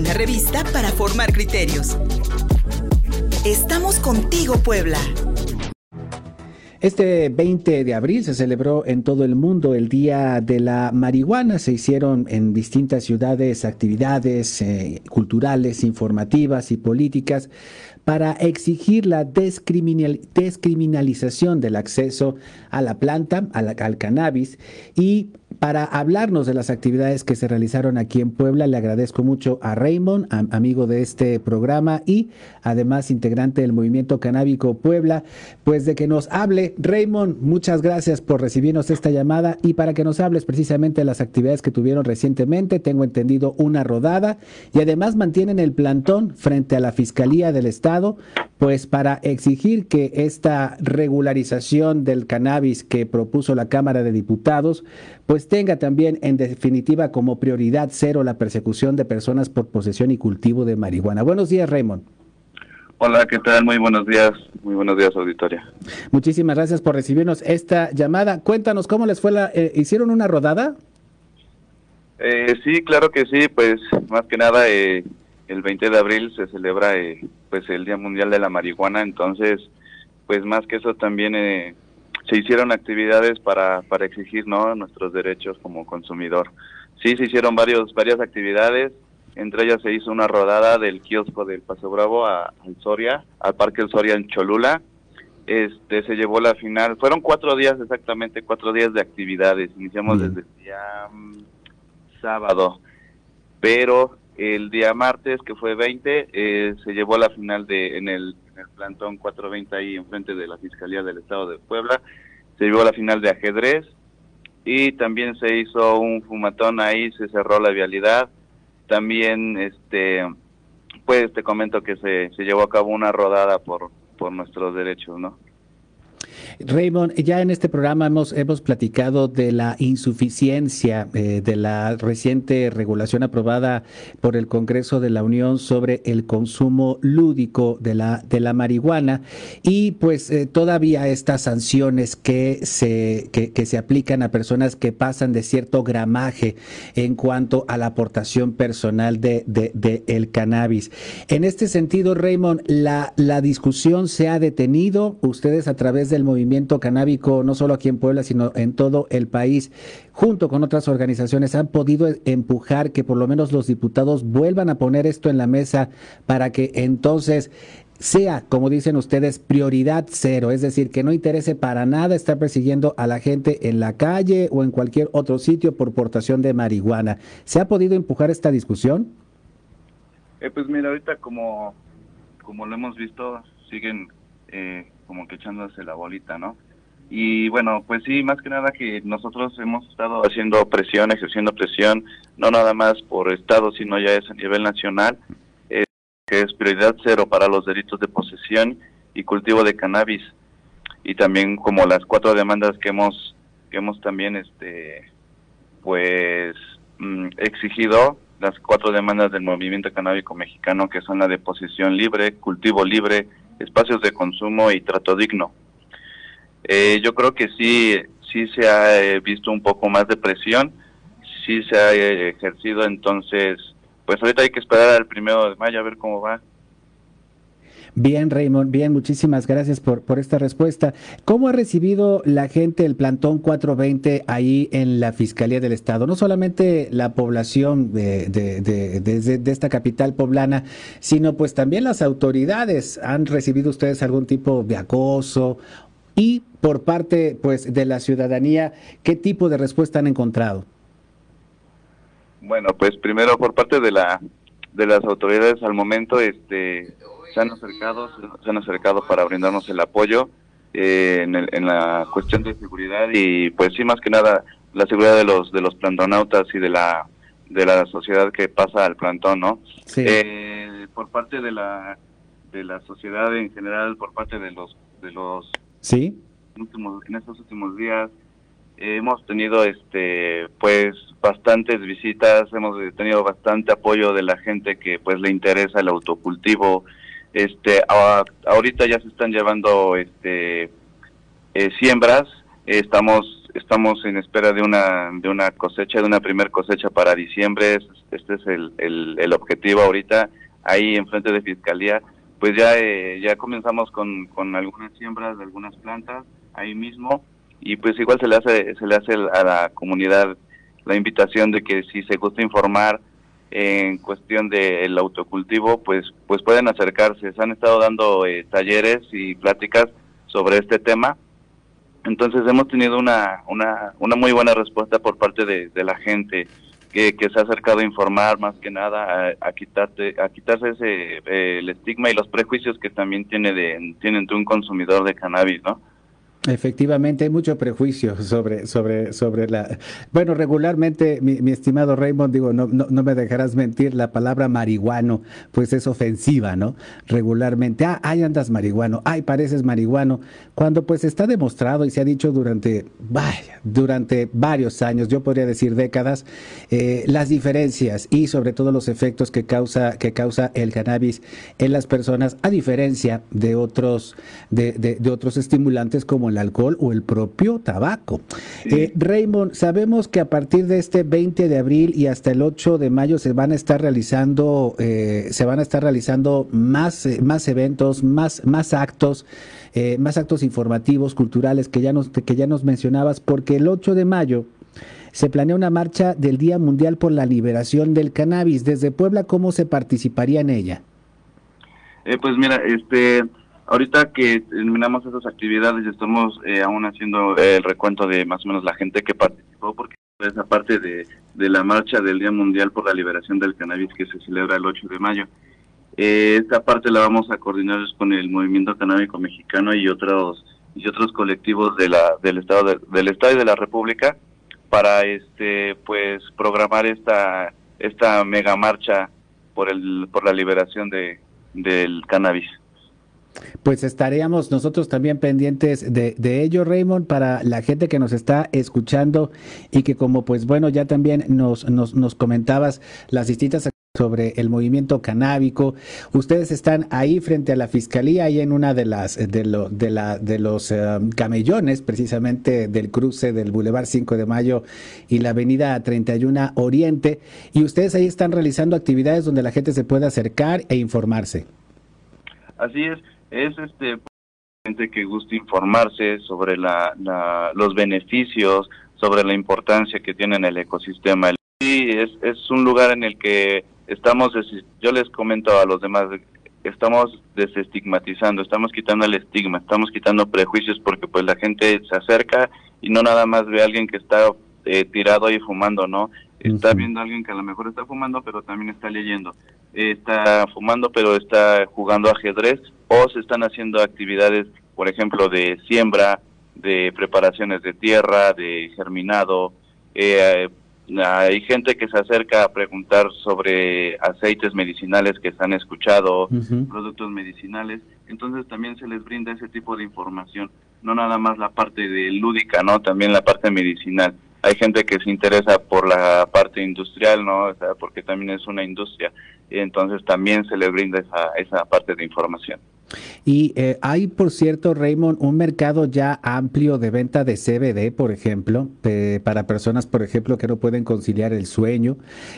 una revista para formar criterios. Estamos contigo, Puebla. Este 20 de abril se celebró en todo el mundo el Día de la Marihuana. Se hicieron en distintas ciudades actividades eh, culturales, informativas y políticas para exigir la descriminalización del acceso a la planta, al cannabis y para hablarnos de las actividades que se realizaron aquí en Puebla, le agradezco mucho a Raymond, amigo de este programa y además integrante del Movimiento Canábico Puebla, pues de que nos hable. Raymond, muchas gracias por recibirnos esta llamada y para que nos hables precisamente de las actividades que tuvieron recientemente. Tengo entendido una rodada y además mantienen el plantón frente a la Fiscalía del Estado, pues para exigir que esta regularización del cannabis que propuso la Cámara de Diputados, pues tenga también en definitiva como prioridad cero la persecución de personas por posesión y cultivo de marihuana. Buenos días, Raymond. Hola, ¿qué tal? Muy buenos días, muy buenos días, auditoria. Muchísimas gracias por recibirnos esta llamada. Cuéntanos, ¿cómo les fue la... Eh, ¿Hicieron una rodada? Eh, sí, claro que sí, pues más que nada eh, el 20 de abril se celebra pues el Día Mundial de la Marihuana, entonces pues más que eso también se hicieron actividades para, para exigir ¿no? nuestros derechos como consumidor. Sí, se hicieron varios, varias actividades, entre ellas se hizo una rodada del kiosco del Paso Bravo a, al Soria, al Parque El Soria en Cholula. Este, se llevó la final, fueron cuatro días exactamente, cuatro días de actividades, iniciamos desde el día mm, sábado, pero el día martes, que fue 20, eh, se llevó la final de en el el plantón 420 ahí enfrente de la Fiscalía del Estado de Puebla. Se llevó la final de ajedrez y también se hizo un fumatón ahí, se cerró la vialidad. También, este, pues te comento que se, se llevó a cabo una rodada por, por nuestros derechos, ¿no? Raymond, ya en este programa hemos, hemos platicado de la insuficiencia eh, de la reciente regulación aprobada por el Congreso de la Unión sobre el consumo lúdico de la, de la marihuana y pues eh, todavía estas sanciones que se, que, se aplican a personas que pasan de cierto gramaje en cuanto a la aportación personal de, de, el cannabis. En este sentido, Raymond, la, la discusión se ha detenido. Ustedes a través del movimiento canábico, no solo aquí en Puebla, sino en todo el país, junto con otras organizaciones, han podido empujar que por lo menos los diputados vuelvan a poner esto en la mesa para que entonces sea, como dicen ustedes, prioridad cero, es decir, que no interese para nada estar persiguiendo a la gente en la calle o en cualquier otro sitio por portación de marihuana. ¿Se ha podido empujar esta discusión? Eh, pues mira, ahorita como, como lo hemos visto, siguen eh, como que echándose la bolita, ¿no? Y bueno, pues sí, más que nada que nosotros hemos estado haciendo presión, ejerciendo presión, no nada más por Estado, sino ya es a nivel nacional, eh, que es prioridad cero para los delitos de posesión y cultivo de cannabis. Y también como las cuatro demandas que hemos, que hemos también, este, pues, mm, exigido, las cuatro demandas del movimiento canábico mexicano, que son la de posesión libre, cultivo libre, espacios de consumo y trato digno. Eh, yo creo que sí, sí se ha eh, visto un poco más de presión, sí se ha eh, ejercido, entonces, pues ahorita hay que esperar al primero de mayo a ver cómo va. Bien, Raymond, bien, muchísimas gracias por, por esta respuesta. ¿Cómo ha recibido la gente el plantón 420 ahí en la Fiscalía del Estado? No solamente la población de, de, de, de, esta capital poblana, sino pues también las autoridades. ¿Han recibido ustedes algún tipo de acoso? Y por parte pues de la ciudadanía, ¿qué tipo de respuesta han encontrado? Bueno, pues primero por parte de la de las autoridades al momento este se han acercado, se han acercado para brindarnos el apoyo eh, en, la cuestión de seguridad y pues sí más que nada la seguridad de los de los plantonautas y de la de la sociedad que pasa al plantón, ¿no? Eh, por parte de la de la sociedad en general, por parte de los de los sí últimos en estos últimos días hemos tenido este pues bastantes visitas hemos tenido bastante apoyo de la gente que pues le interesa el autocultivo este, ahorita ya se están llevando este, eh, siembras, estamos estamos en espera de una de una cosecha, de una primer cosecha para diciembre. Este es el, el, objetivo ahorita. Ahí en frente de fiscalía, pues ya eh, ya comenzamos con, con algunas siembras de algunas plantas ahí mismo y pues igual se le hace se le hace a la comunidad la invitación de que si se gusta informar en cuestión del autocultivo, pues pues pueden acercarse. Se han estado dando eh, talleres y pláticas sobre este tema. Entonces hemos tenido una, una, una muy buena respuesta por parte de, la gente que, que, se ha acercado a informar más que nada, a, quitarte, a quitarse ese, eh, el estigma y los prejuicios que también tiene de, tienen de un consumidor de cannabis, ¿no? Efectivamente, hay mucho prejuicio sobre, sobre, sobre la... Bueno, regularmente, mi, estimado Raymond, digo, no, no, no, me dejarás mentir, la palabra marihuano, pues es ofensiva, ¿no? Regularmente, ah, ahí andas marihuano, ay, pareces marihuano, cuando pues está demostrado y se ha dicho durante, vaya, durante varios años, yo podría decir décadas, eh, las diferencias y sobre todo los efectos que causa, que causa el cannabis en las personas, a diferencia de otros, de, de otros estimulantes como el alcohol o el propio tabaco. Eh, Raymond, sabemos que a partir de este 20 de abril y hasta el 8 de mayo se van a estar realizando, eh, se van a estar realizando más, eh, más eventos, más, más actos. más actos informativos, culturales que ya, nos, que ya nos mencionabas, porque el 8 de mayo se planea una marcha del Día Mundial por la Liberación del Cannabis. Desde Puebla, ¿cómo se participaría en ella? pues mira, este, Ahorita que terminamos esas actividades estamos eh, aún haciendo el recuento de más o menos la gente que participó, porque esa parte de, de la marcha del Día Mundial por la Liberación del Cannabis que se celebra el 8 de mayo. Eh, esta parte la vamos a coordinar con el Movimiento Canábico Mexicano y otros y otros colectivos de la del estado del estado y de la República para este pues programar esta esta mega marcha por el por la liberación de del cannabis. Pues estaríamos nosotros también pendientes de, de, ello, Raymond, para la gente que nos está escuchando y que como pues bueno, ya también nos, nos, nos comentabas las distintas sobre el movimiento canábico. Ustedes están ahí frente a la fiscalía, ahí en una de las de, lo, de, la, de los eh, camellones, precisamente del cruce del Boulevard 5 de Mayo y la Avenida 31 Oriente, y ustedes ahí están realizando actividades donde la gente se puede acercar e informarse. Así es es este gente que gusta informarse sobre la, los beneficios, sobre la importancia que tiene en el ecosistema. Sí, es, es un lugar en el que estamos, yo les comento a los demás, estamos desestigmatizando, estamos quitando el estigma, estamos quitando prejuicios porque pues la gente se acerca y no nada más ve a alguien que está eh, tirado ahí fumando, ¿no? Está viendo a alguien que a lo mejor está fumando, pero también está leyendo. está fumando, pero está jugando ajedrez o se están haciendo actividades, por ejemplo, de siembra, de preparaciones de tierra, de germinado. Eh, hay gente que se acerca a preguntar sobre aceites medicinales que se han escuchado, productos medicinales, entonces también se les brinda ese tipo de información, no nada más la parte de lúdica, ¿no? También la parte medicinal. Hay gente que se interesa por la parte industrial, ¿no? O sea, porque también es una industria, y entonces también se le brinda esa, esa parte de información. Y eh, hay, por cierto, Raymond, un mercado ya amplio de venta de CBD, por ejemplo, para personas, por ejemplo, que no pueden conciliar el sueño.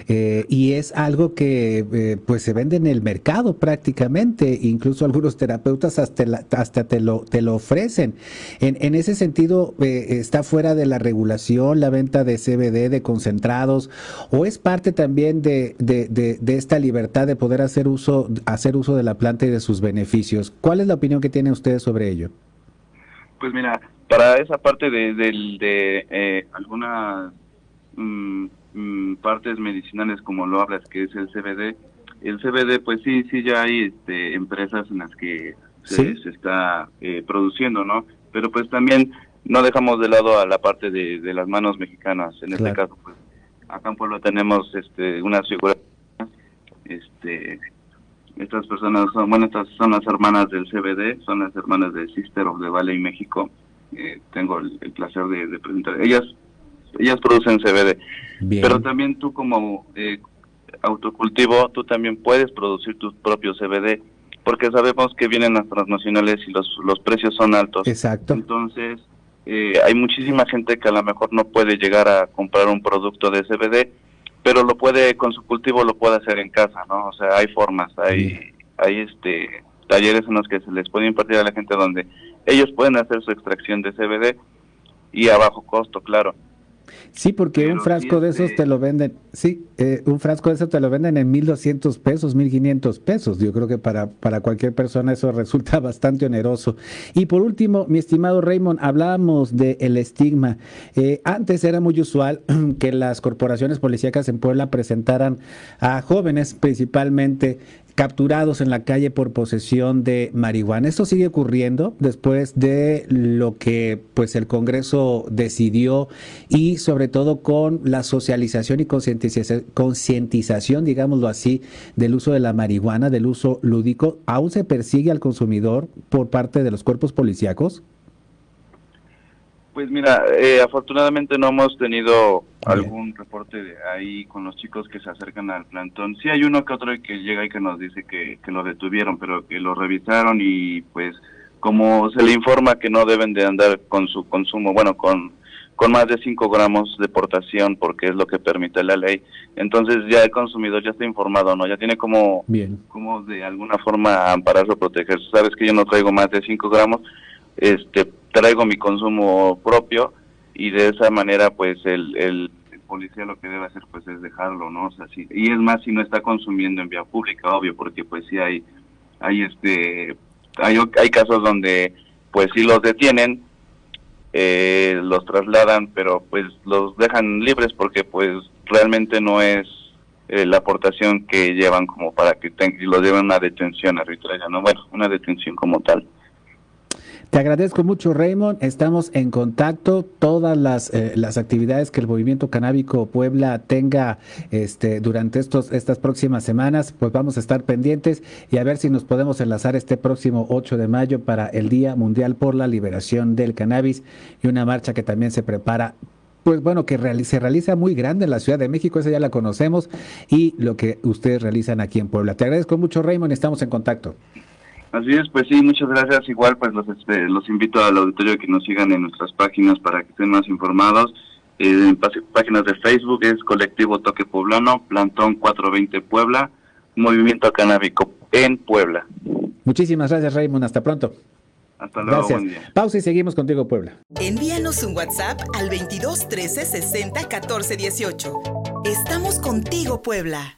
Eh, y es algo que eh, pues se vende en el mercado prácticamente. Incluso algunos terapeutas hasta, hasta te, lo, te lo ofrecen. En, en ese sentido, ¿está fuera de la regulación la venta de CBD, de concentrados? ¿O es parte también de, de, de, de esta libertad de poder hacer uso, hacer uso de la planta y de sus beneficios? ¿Cuál es la opinión que tienen ustedes sobre ello? Pues mira, para esa parte de, de, eh, algunas mm, mm, partes medicinales como lo hablas, que es el CBD, el CBD pues sí, sí ya hay este, empresas en las que se, está eh, produciendo, ¿no? Pero pues también no dejamos de lado a la parte de, las manos mexicanas. En este caso, pues acá en Pueblo tenemos este, unas figuras este, estas personas son, bueno, estas son las hermanas del CBD, son las hermanas de Sister of the Valley México. Eh, tengo el, placer de, presentar. Ellas ellas producen CBD. Pero también tú como eh, autocultivo, tú también puedes producir tu propio CBD, porque sabemos que vienen las transnacionales y los, los precios son altos. Exacto. Entonces, eh, hay muchísima gente que a lo mejor no puede llegar a comprar un producto de CBD, pero lo puede con su cultivo lo puede hacer en casa, ¿no? O sea, hay formas, hay hay este talleres en los que se les puede impartir a la gente donde ellos pueden hacer su extracción de CBD y a bajo costo, claro. Sí, porque un frasco de esos te lo venden, sí, eh, un frasco de esos te lo venden en 1.200 pesos, 1.500 pesos. Yo creo que para, para cualquier persona eso resulta bastante oneroso. Y por último, mi estimado Raymond, hablábamos del el estigma. Eh, antes era muy usual que las corporaciones policíacas en Puebla presentaran a jóvenes principalmente capturados en la calle por posesión de marihuana. Esto sigue ocurriendo después de lo que pues el Congreso decidió y sobre todo con la socialización y concientización, digámoslo así, del uso de la marihuana, del uso lúdico. ¿Aún se persigue al consumidor por parte de los cuerpos policíacos? Pues mira, eh, afortunadamente no hemos tenido algún reporte de ahí con los chicos que se acercan al plantón. Sí hay uno que otro que llega y que nos dice que, que lo detuvieron, pero que lo revisaron y pues como se le informa que no deben de andar con su consumo, bueno, con, con más de 5 gramos de portación porque es lo que permite la ley, entonces ya el consumidor ya está informado, ¿no? Ya tiene como, Bien. como de alguna forma ampararse o protegerse. Sabes que yo no traigo más de 5 gramos, este traigo mi consumo propio y de esa manera pues el, el, policía lo que debe hacer pues es dejarlo, ¿no? O sea, y es más si no está consumiendo en vía pública, obvio, porque pues sí hay, hay este, hay, hay casos donde pues sí los detienen, eh, los trasladan, pero pues los dejan libres porque pues realmente no es eh, la aportación que llevan como para que los lleven a una detención arbitraria, ¿no? Bueno, una detención como tal. Te agradezco mucho, Raymond. Estamos en contacto. Todas las, eh, las actividades que el Movimiento Canábico Puebla tenga este, durante estos, estas próximas semanas, pues vamos a estar pendientes y a ver si nos podemos enlazar este próximo 8 de mayo para el Día Mundial por la Liberación del Cannabis y una marcha que también se prepara pues bueno, que se realiza muy grande en la Ciudad de México, esa ya la conocemos, y lo que ustedes realizan aquí en Puebla. Te agradezco mucho, Raymond, estamos en contacto. Así es, pues sí, muchas gracias. Igual, pues los, este, los invito al auditorio que nos sigan en nuestras páginas para que estén más informados. Eh, en páginas de Facebook es Colectivo Toque Poblano, Plantón 420 Puebla, Movimiento Canábico en Puebla. Muchísimas gracias, Raymond. Hasta pronto. Hasta luego. Gracias. Buen día. Pausa y seguimos contigo, Puebla. Envíanos un WhatsApp al 22 13 60 14 18. Estamos contigo, Puebla.